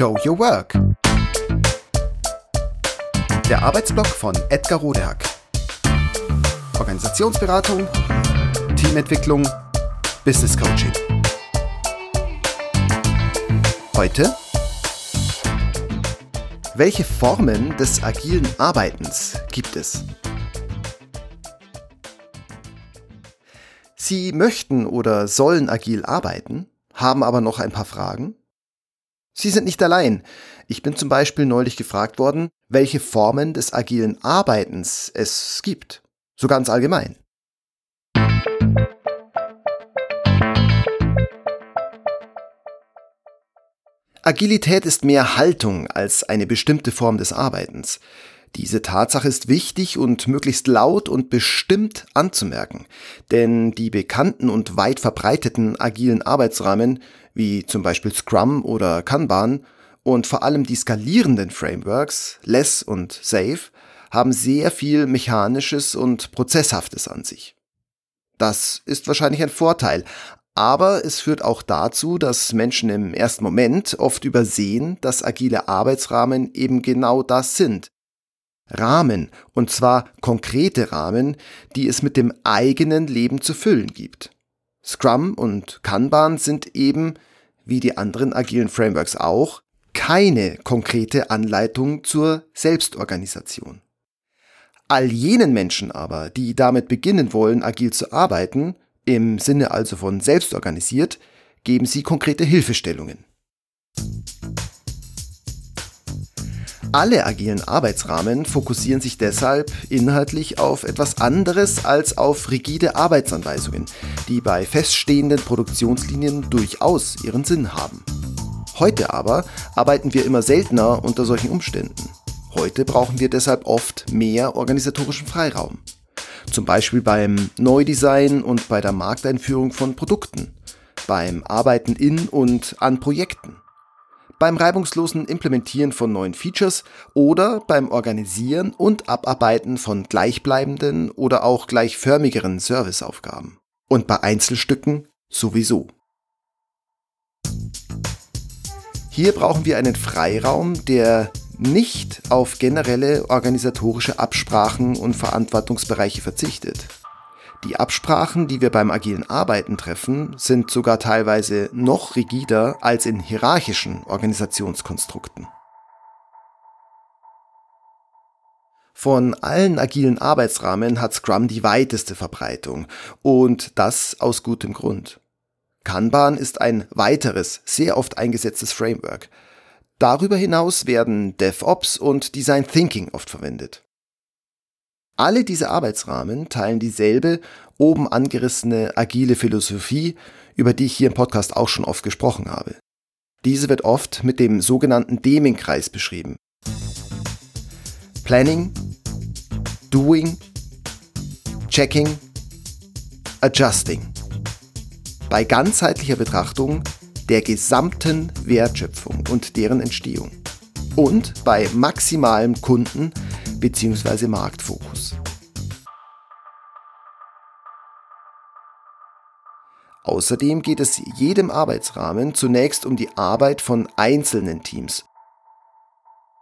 Show Your Work. Der Arbeitsblock von Edgar Rodehack. Organisationsberatung, Teamentwicklung, Business Coaching. Heute welche Formen des agilen Arbeitens gibt es? Sie möchten oder sollen agil arbeiten, haben aber noch ein paar Fragen? Sie sind nicht allein. Ich bin zum Beispiel neulich gefragt worden, welche Formen des agilen Arbeitens es gibt. So ganz allgemein. Agilität ist mehr Haltung als eine bestimmte Form des Arbeitens. Diese Tatsache ist wichtig und möglichst laut und bestimmt anzumerken, denn die bekannten und weit verbreiteten agilen Arbeitsrahmen, wie zum Beispiel Scrum oder Kanban, und vor allem die skalierenden Frameworks, Less und Safe, haben sehr viel Mechanisches und Prozesshaftes an sich. Das ist wahrscheinlich ein Vorteil, aber es führt auch dazu, dass Menschen im ersten Moment oft übersehen, dass agile Arbeitsrahmen eben genau das sind, Rahmen, und zwar konkrete Rahmen, die es mit dem eigenen Leben zu füllen gibt. Scrum und Kanban sind eben, wie die anderen agilen Frameworks auch, keine konkrete Anleitung zur Selbstorganisation. All jenen Menschen aber, die damit beginnen wollen, agil zu arbeiten, im Sinne also von selbstorganisiert, geben sie konkrete Hilfestellungen. Alle agilen Arbeitsrahmen fokussieren sich deshalb inhaltlich auf etwas anderes als auf rigide Arbeitsanweisungen, die bei feststehenden Produktionslinien durchaus ihren Sinn haben. Heute aber arbeiten wir immer seltener unter solchen Umständen. Heute brauchen wir deshalb oft mehr organisatorischen Freiraum. Zum Beispiel beim Neudesign und bei der Markteinführung von Produkten, beim Arbeiten in und an Projekten beim reibungslosen Implementieren von neuen Features oder beim Organisieren und Abarbeiten von gleichbleibenden oder auch gleichförmigeren Serviceaufgaben. Und bei Einzelstücken sowieso. Hier brauchen wir einen Freiraum, der nicht auf generelle organisatorische Absprachen und Verantwortungsbereiche verzichtet. Die Absprachen, die wir beim agilen Arbeiten treffen, sind sogar teilweise noch rigider als in hierarchischen Organisationskonstrukten. Von allen agilen Arbeitsrahmen hat Scrum die weiteste Verbreitung und das aus gutem Grund. Kanban ist ein weiteres, sehr oft eingesetztes Framework. Darüber hinaus werden DevOps und Design Thinking oft verwendet. Alle diese Arbeitsrahmen teilen dieselbe oben angerissene agile Philosophie, über die ich hier im Podcast auch schon oft gesprochen habe. Diese wird oft mit dem sogenannten Deming-Kreis beschrieben. Planning, Doing, Checking, Adjusting. Bei ganzheitlicher Betrachtung der gesamten Wertschöpfung und deren Entstehung. Und bei maximalem Kunden- bzw. Marktfokus. Außerdem geht es jedem Arbeitsrahmen zunächst um die Arbeit von einzelnen Teams.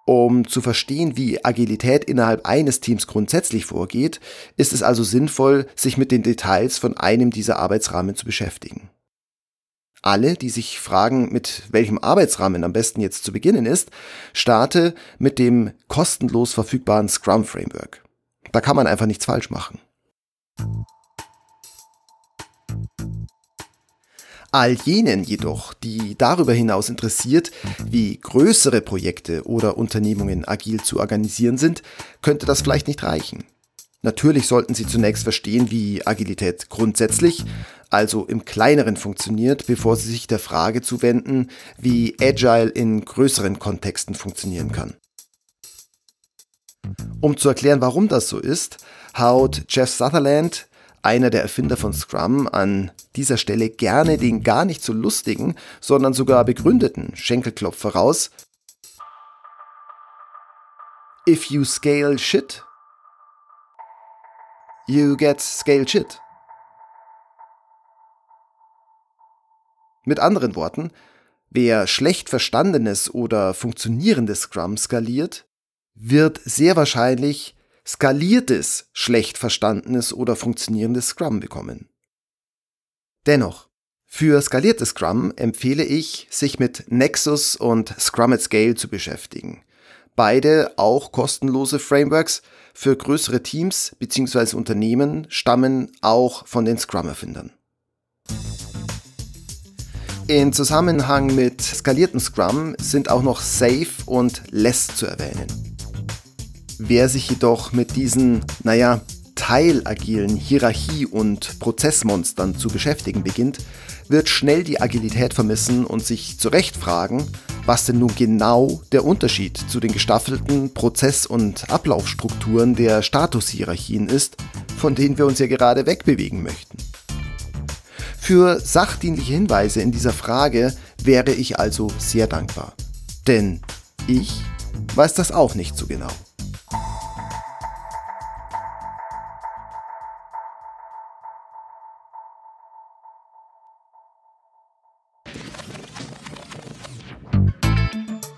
Um zu verstehen, wie Agilität innerhalb eines Teams grundsätzlich vorgeht, ist es also sinnvoll, sich mit den Details von einem dieser Arbeitsrahmen zu beschäftigen. Alle, die sich fragen, mit welchem Arbeitsrahmen am besten jetzt zu beginnen ist, starte mit dem kostenlos verfügbaren Scrum Framework. Da kann man einfach nichts falsch machen. All jenen jedoch, die darüber hinaus interessiert, wie größere Projekte oder Unternehmungen agil zu organisieren sind, könnte das vielleicht nicht reichen. Natürlich sollten Sie zunächst verstehen, wie Agilität grundsätzlich, also im kleineren funktioniert, bevor Sie sich der Frage zuwenden, wie Agile in größeren Kontexten funktionieren kann. Um zu erklären, warum das so ist, haut Jeff Sutherland, einer der Erfinder von Scrum, an dieser Stelle gerne den gar nicht so lustigen, sondern sogar begründeten Schenkelklopfer raus. If you scale shit, you get scale shit. Mit anderen Worten, Wer schlecht verstandenes oder funktionierendes Scrum skaliert, wird sehr wahrscheinlich skaliertes, schlecht verstandenes oder funktionierendes Scrum bekommen. Dennoch, für skaliertes Scrum empfehle ich, sich mit Nexus und Scrum at Scale zu beschäftigen. Beide auch kostenlose Frameworks für größere Teams bzw. Unternehmen stammen auch von den Scrum-Erfindern. In Zusammenhang mit skalierten Scrum sind auch noch Safe und Less zu erwähnen. Wer sich jedoch mit diesen, naja, teilagilen Hierarchie- und Prozessmonstern zu beschäftigen beginnt, wird schnell die Agilität vermissen und sich zu Recht fragen, was denn nun genau der Unterschied zu den gestaffelten Prozess- und Ablaufstrukturen der Statushierarchien ist, von denen wir uns ja gerade wegbewegen möchten. Für sachdienliche Hinweise in dieser Frage wäre ich also sehr dankbar. Denn ich weiß das auch nicht so genau.